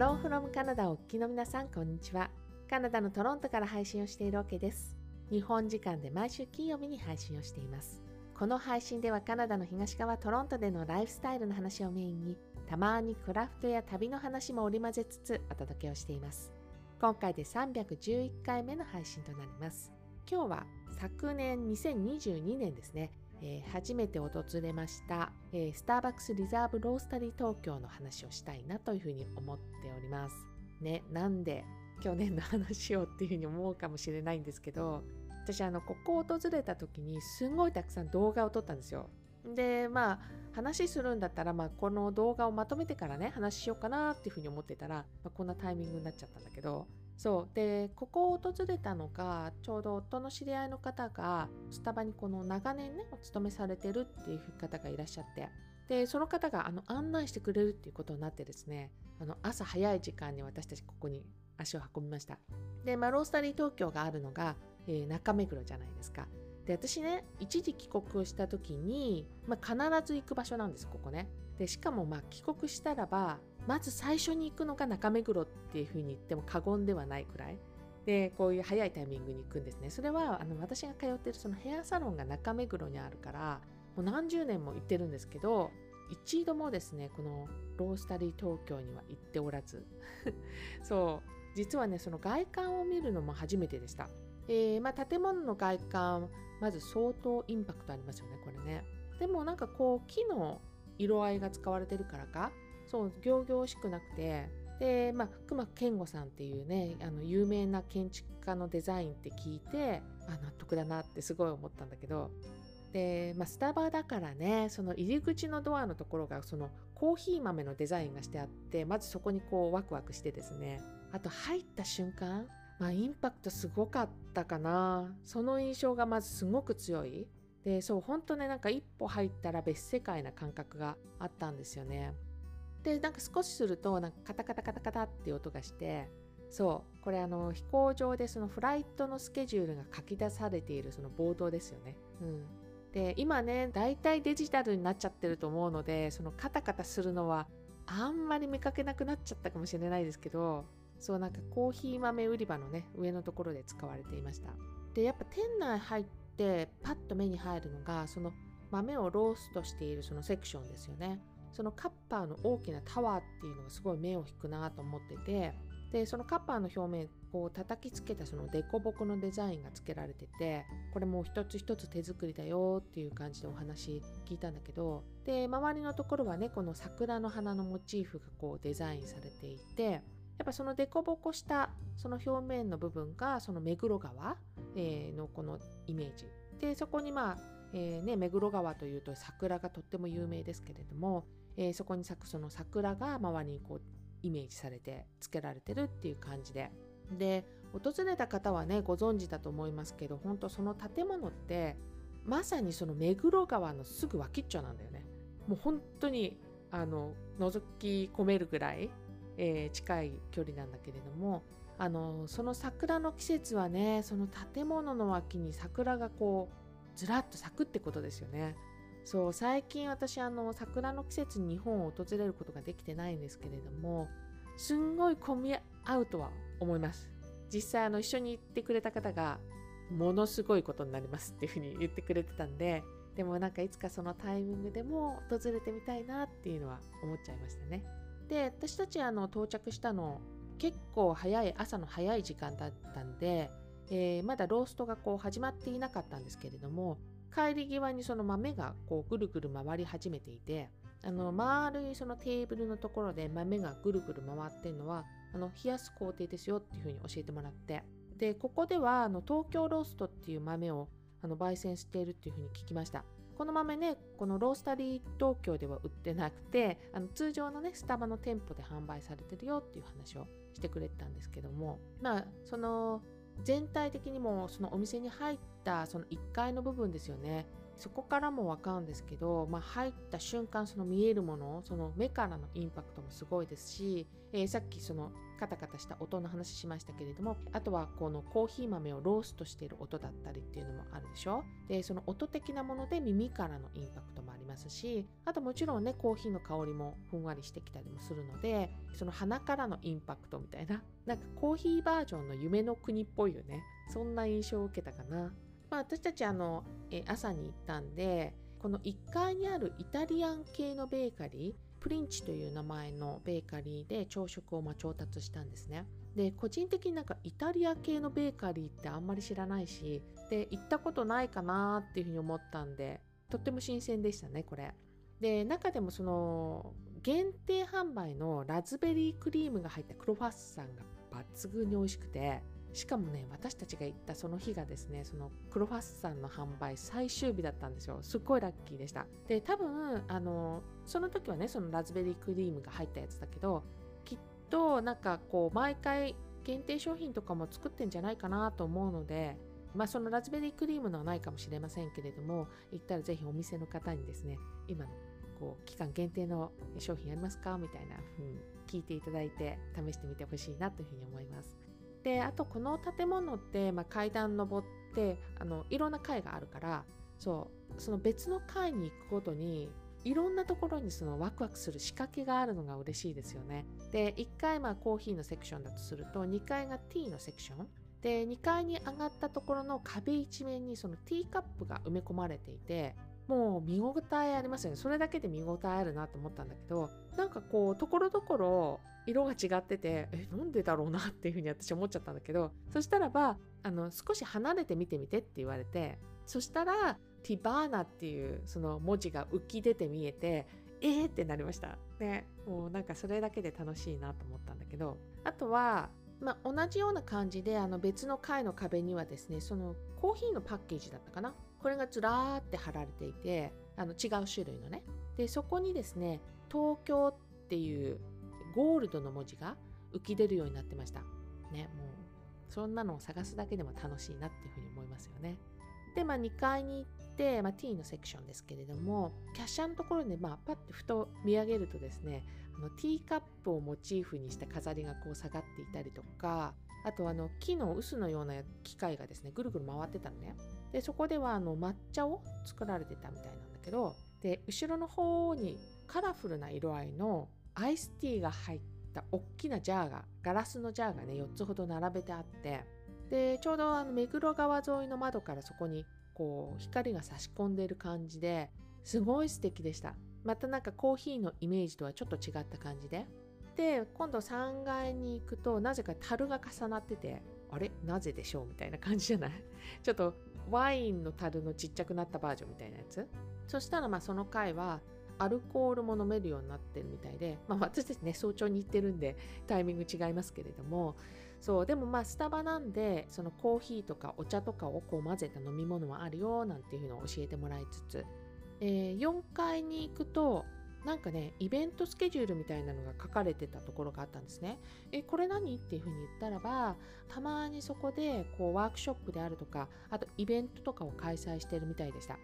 ローフロムカナダをお聞きの皆さん、こんにちは。カナダのトロントから配信をしているわけです。日本時間で毎週金曜日に配信をしています。この配信ではカナダの東側トロントでのライフスタイルの話をメインに、たまにクラフトや旅の話も織り交ぜつつお届けをしています。今回で311回目の配信となります。今日は昨年2022年ですね、えー、初めて訪れました、えー、スターバックスリザーブロースタリー東京の話をしたいなというふうに思っております。ね、なんで去年の話をっていうふうに思うかもしれないんですけど、私あのここを訪れた時にすごいたくさん動画を撮ったんですよ。でまあ話するんだったら、まあ、この動画をまとめてからね話しようかなっていうふうに思ってたら、まあ、こんなタイミングになっちゃったんだけどそう。でここを訪れたのがちょうど夫の知り合いの方がスタバにこの長年ねお勤めされてるっていう方がいらっしゃって。でその方があの案内してくれるっていうことになってですねあの朝早い時間に私たちここに足を運びました。で、まあ、ロースタリー東京があるのが、えー、中目黒じゃないですか。で私ね一時帰国をした時に、まあ、必ず行く場所なんですここね。でしかもまあ帰国したらばまず最初に行くのが中目黒っていうふうに言っても過言ではないくらい。でこういう早いタイミングに行くんですね。それはあの私が通ってるそのヘアサロンが中目黒にあるからもう何十年も行ってるんですけど一度もですねこのロースタリー東京には行っておらず。そう。実はねその外観を見るのも初めてでした、えー、まあ、建物の外観まず相当インパクトありますよねこれね。でもなんかこう木の色合いが使われてるからか？そう仰々しくなくて。でまあ熊健吾さんっていうねあの有名な建築家のデザインって聞いてあ納得だなってすごい思ったんだけど。で、まあ、スタバだからねその入り口のドアのところがそのコーヒー豆のデザインがしてあってまずそこにこうワクワクしてですね。あと入った瞬間まあインパクトすごかったかな。その印象がまずすごく強い。でそう本当ねなんか一歩入ったら別世界な感覚があったんですよね。でなんか少しするとなんかカタカタカタカタって音がしてそうこれあの飛行場でそのフライトのスケジュールが書き出されているそのボードですよね。うん、で今ね大体デジタルになっちゃってると思うのでそのカタカタするのはあんまり見かけなくなっちゃったかもしれないですけどそうなんかコーヒー豆売り場のね上のところで使われていました。でやっぱ店内入ってパッと目に入るのがその豆をローストしているそのセクションですよね。そのカッパーの大きなタワーっていうのがすごい目を引くなと思っててでそのカッパーの表面こう叩きつけたその凸凹のデザインがつけられててこれもう一つ一つ手作りだよっていう感じでお話聞いたんだけどで周りのところはねこの桜の花のモチーフがこうデザインされていてやっぱその凸凹したその表面の部分がその目黒川、えー、のこのイメージ。でそこにまあ、えー、ね、目黒川というと桜がとっても有名ですけれどもえー、そこに咲くその桜が周りにこうイメージされて付けられてるっていう感じで。で訪れた方はねご存知だと思いますけど本当その建物ってまさにその目黒川のすぐ脇っちょなんだよね。もう本当にあの覗き込めるぐらい、えー、近い距離なんだけれどもあのその桜の季節はねその建物の脇に桜がこうずらっと咲くってことですよね。そう最近私あの桜の季節に日本を訪れることができてないんですけれどもすんごい混み合うとは思います実際あの一緒に行ってくれた方がものすごいことになりますっていうふうに言ってくれてたんででもなんかいつかそのタイミングでも訪れてみたいなっていうのは思っちゃいましたねで私たちあの到着したの結構早い朝の早い時間だったんで、えー、まだローストがこう始まっていなかったんですけれども帰り際にその豆がこうぐるぐる回り始めていてあの丸いそのテーブルのところで豆がぐるぐる回ってるのはあの冷やす工程ですよっていうふうに教えてもらってでここではあの東京ローストっていう豆をあの焙煎しているっていうふうに聞きました。この豆ねこのロースタリー東京では売ってなくてあの通常のねスタバの店舗で販売されてるよっていう話をしてくれてたんですけどもまあその全体的にもそのお店に入ったその1階の部分ですよね。そこからもわかるんですけど、まあ、入った瞬間その見えるものその目からのインパクトもすごいですし、えー、さっきそのカタカタした音の話しましたけれどもあとはこのコーヒー豆をローストしている音だったりっていうのもあるでしょ。でその音的なもので耳からのインパクトもありますしあともちろんねコーヒーの香りもふんわりしてきたりもするのでその鼻からのインパクトみたいななんかコーヒーバージョンの夢の国っぽいよね。そんな印象を受けたかな。まあ、私たちあの、え朝に行ったんでこの1階にあるイタリアン系のベーカリープリンチという名前のベーカリーで朝食をま調達したんですね。で個人的になんかイタリア系のベーカリーってあんまり知らないしで行ったことないかなっていうふうに思ったんでとっても新鮮でしたねこれ。で中でもその限定販売のラズベリークリームが入ったクロファッサンが抜群に美味しくてしかもね私たちが行ったその日がですねそのクロファッサンの販売最終日だったんですよ。すっごいラッキーでした。で多分あのその時はねそのラズベリークリームが入ったやつだけどきっとなんかこう毎回限定商品とかも作ってんじゃないかなと思うのでまあそのラズベリークリームのはないかもしれませんけれども行ったらぜひお店の方にですね今のこう期間限定の商品ありますか？みたいな風に聞いていただいて試してみてほしいなというふうに思います。であとこの建物って、まあ、階段登ってあのいろんな階があるからそうその別の階に行くごとにいろんなところにそのワクワクする仕掛けがあるのが嬉しいですよね。で1階まあコーヒーのセクションだとすると2階がティーのセクションで2階に上がったところの壁一面にそのティーカップが埋め込まれていてもう見応えありますよねそれだけで見応えあるなと思ったんだけどなんかこうところどころ色が違っててえなんでだろうなっていうふうに私思っちゃったんだけどそしたらばあの少し離れて見てみてって言われてそしたらティバーナっていうその文字が浮き出て見えてえーってなりました。でもうなんかそれだけで楽しいなと思ったんだけどあとはまあ、同じような感じであの別の階の壁にはですねそのコーヒーのパッケージだったかな？これがずらーって貼られていてあの違う種類のね。でそこにですね東京っていうゴールドの文字が浮き出るようになってました。ね、もうそんなのを探すだけでも楽しいなっていうふうに思いますよね。で、まあ、2階に行って、まあ、T のセクションですけれどもキャッシャーのところで、まあ、パッてふと見上げるとですねあのティーカップをモチーフにした飾りがこう下がっていたりとかあとあの木の臼のような機械がですねぐるぐる回ってたのねでそこではあの抹茶を作られてたみたいなんだけどで後ろの方にカラフルな色合いのアイスティーが入った大きなジャーがガラスのジャーがね4つほど並べてあってでちょうどあの目黒川沿いの窓からそこにこう光が差し込んでる感じですごい素敵でした。またなんかコーヒーのイメージとはちょっと違った感じで。で今度3階に行くとなぜか樽が重なっててあれ？なぜでしょう？みたいな感じじゃない？ちょっとワインの樽のちっちゃくなったバージョンみたいなやつ。そしたらまあその回はアルコールも飲めるようになってるみたいで、まあ、私たちね早朝に行ってるんでタイミング違いますけれどもそうでもまあスタバなんでそのコーヒーとかお茶とかをこう混ぜた飲み物もあるよなんていうのを教えてもらいつつ、えー、4階に行くとなんかねイベントスケジュールみたいなのが書かれてたところがあったんですね。えこれ何？っていうふうに言ったらばたまにそこでこうワークショップであるとかあとイベントとかを開催してるみたいでした。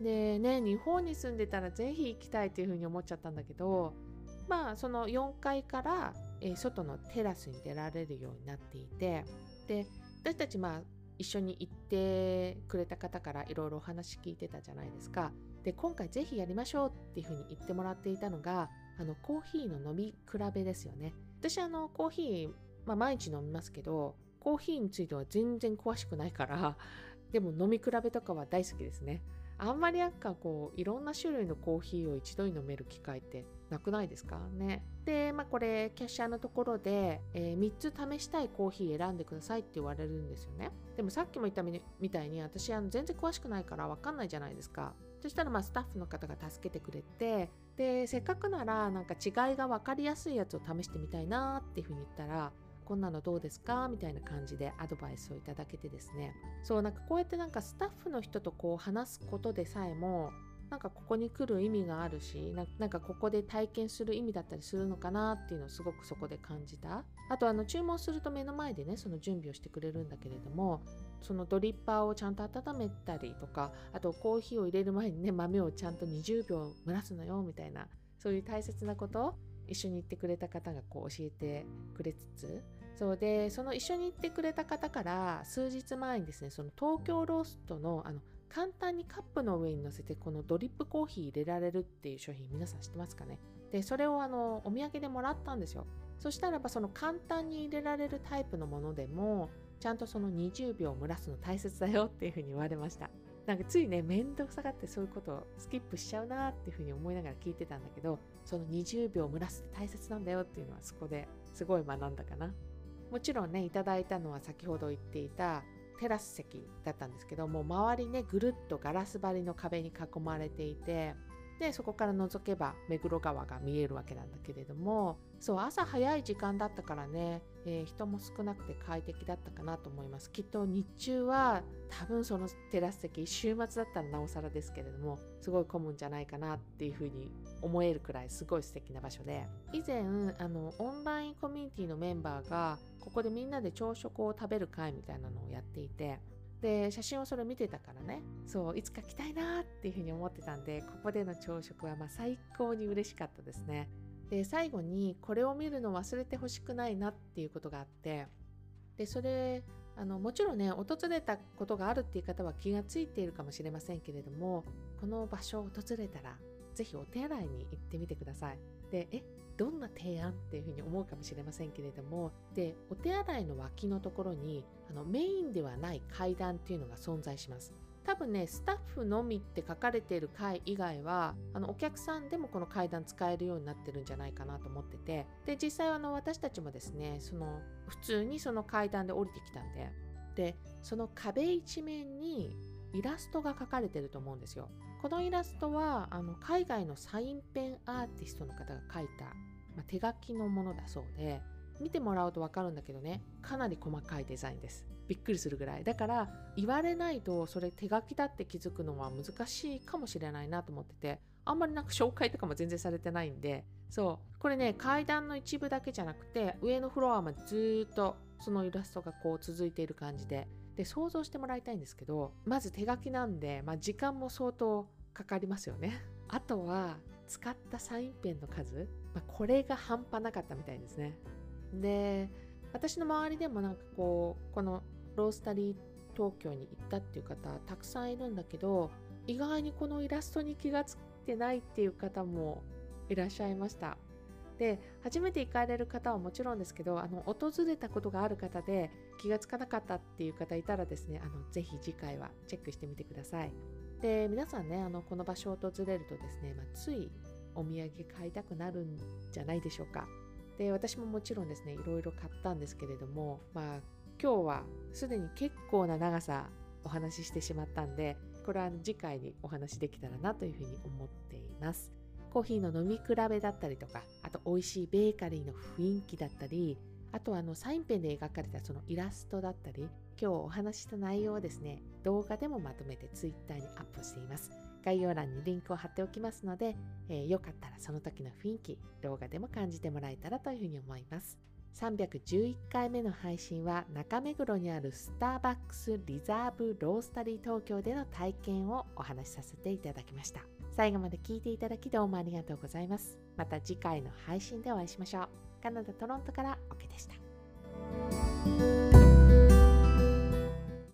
でね日本に住んでたらぜひ行きたいというふうに思っちゃったんだけどまあその4階から、えー、外のテラスに出られるようになっていてで私たちまあ一緒に行ってくれた方からいろいろお話聞いてたじゃないですか。で今回ぜひやりましょうっていうふうに言ってもらっていたのがあのコーヒーの飲み比べですよね。私あのコーヒー、まあ、毎日飲みますけどコーヒーについては全然詳しくないからでも飲み比べとかは大好きですね。あんまりなんかこういろんな種類のコーヒーを一度に飲める機会ってなくないですか？ね。で、まあこれキャッシャーのところで、えー、3つ試したいコーヒー選んでくださいって言われるんですよね。でもさっきも言ったみたいに私あの全然詳しくないからわかんないじゃないですか。そしたらまあスタッフの方が助けてくれてでせっかくならなんか違いが分かりやすいやつを試してみたいなっていうふうに言ったらこんなのどうですか？みたいな感じでアドバイスをいただけてですね。そうなんかこうやってなんかスタッフの人とこう話すことでさえもなんかここに来る意味があるしなんかここで体験する意味だったりするのかなっていうのをすごくそこで感じた。あとあの注文すると目の前でねその準備をしてくれるんだけれどもそのドリッパーをちゃんと温めたりとかあとコーヒーを入れる前にね豆をちゃんと20秒蒸らすのよみたいなそういう大切なこと一緒に行ってくれた方がこう教えてくれつつそうでその一緒に行ってくれた方から数日前にですねその東京ローストのあの簡単にカップの上に乗せてこのドリップコーヒー入れられるっていう商品皆さん知ってますかね？でそれをあのお土産でもらったんですよ。そしたらばその簡単に入れられるタイプのものでもちゃんとその20秒蒸らすの大切だよっていうふうに言われました。なんかついね面倒くさがってそういうことをスキップしちゃうなっていうふうに思いながら聞いてたんだけどその20秒蒸らすって大切なんだよっていうのはそこですごい学んだかな。もちろんねいただいたのは先ほど言っていたテラス席だったんですけども周りねぐるっとガラス張りの壁に囲まれていてでそこから覗けば目黒川が見えるわけなんだけれどもそう朝早い時間だったからね、えー、人も少なくて快適だったかなと思います。きっと日中は多分そのテラス席週末だったらなおさらですけれどもすごい混むんじゃないかなっていうふうに思えるくらいすごい素敵な場所で。以前あのオンラインコミュニティのメンバーがここでみんなで朝食を食べる会みたいなのをやっていてで写真をそれ見てたからね。そういつか来たいなっていうふうに思ってたんでここでの朝食はま最高に嬉しかったですね。で最後にこれを見るの忘れてほしくないなっていうことがあってでそれあのもちろんね訪れたことがあるっていう方は気がついているかもしれませんけれどもこの場所を訪れたら是非お手洗いに行ってみてください。でえどんな提案っていうふうに思うかもしれませんけれどもでお手洗いの脇のところにあのメインではない階段っていうのが存在します。多分ねスタッフのみって書かれている階以外はあのお客さんでもこの階段使えるようになってるんじゃないかなと思っててで実際あの私たちもですねその普通にその階段で降りてきたんででその壁一面にイラストが描かれてると思うんですよ。このイラストはあの海外のサインペンアーティストの方が描いたまあ、手書きのものだそうで見てもらうと分かるんだけどねかなり細かいデザインです。びっくりするぐらい。だから言われないとそれ手書きだって気づくのは難しいかもしれないなと思っててあんまりなんか紹介とかも全然されてないんで。そう。これね階段の一部だけじゃなくて上のフロアまでずっとそのイラストがこう続いている感じで。で想像してもらいたいんですけどまず手書きなんで、まあ、時間も相当かかりますよね。あとは使ったサインペンの数、まあ、これが半端なかったみたいですね。で、私の周りでもなんかこう、このロースタリー東京に行ったっていう方たくさんいるんだけど、意外にこのイラストに気がついてないっていう方もいらっしゃいました。で、初めて行かれる方はもちろんですけど、あの、訪れたことがある方で気がつかなかったっていう方いたらですね、あの、ぜひ次回はチェックしてみてください。で皆さんねあのこの場所を訪れるとですね、まあ、ついお土産買いたくなるんじゃないでしょうか。で私ももちろんですねいろいろ買ったんですけれどもまあ今日はすでに結構な長さお話ししてしまったんでこれは次回にお話しできたらなというふうに思っています。コーヒーの飲み比べだったりとかあと美味しいベーカリーの雰囲気だったりあとはあのサインペンで描かれたそのイラストだったり今日お話しした内容をですね動画でもまとめて Twitter にアップしています。概要欄にリンクを貼っておきますので、えー、よかったらその時の雰囲気動画でも感じてもらえたらというふうに思います。311回目の配信は中目黒にあるスターバックスリザーブロースタリー東京での体験をお話しさせていただきました。最後まで聞いていただきどうもありがとうございます。また次回の配信でお会いしましょう。カナダ・トロントからオケでした。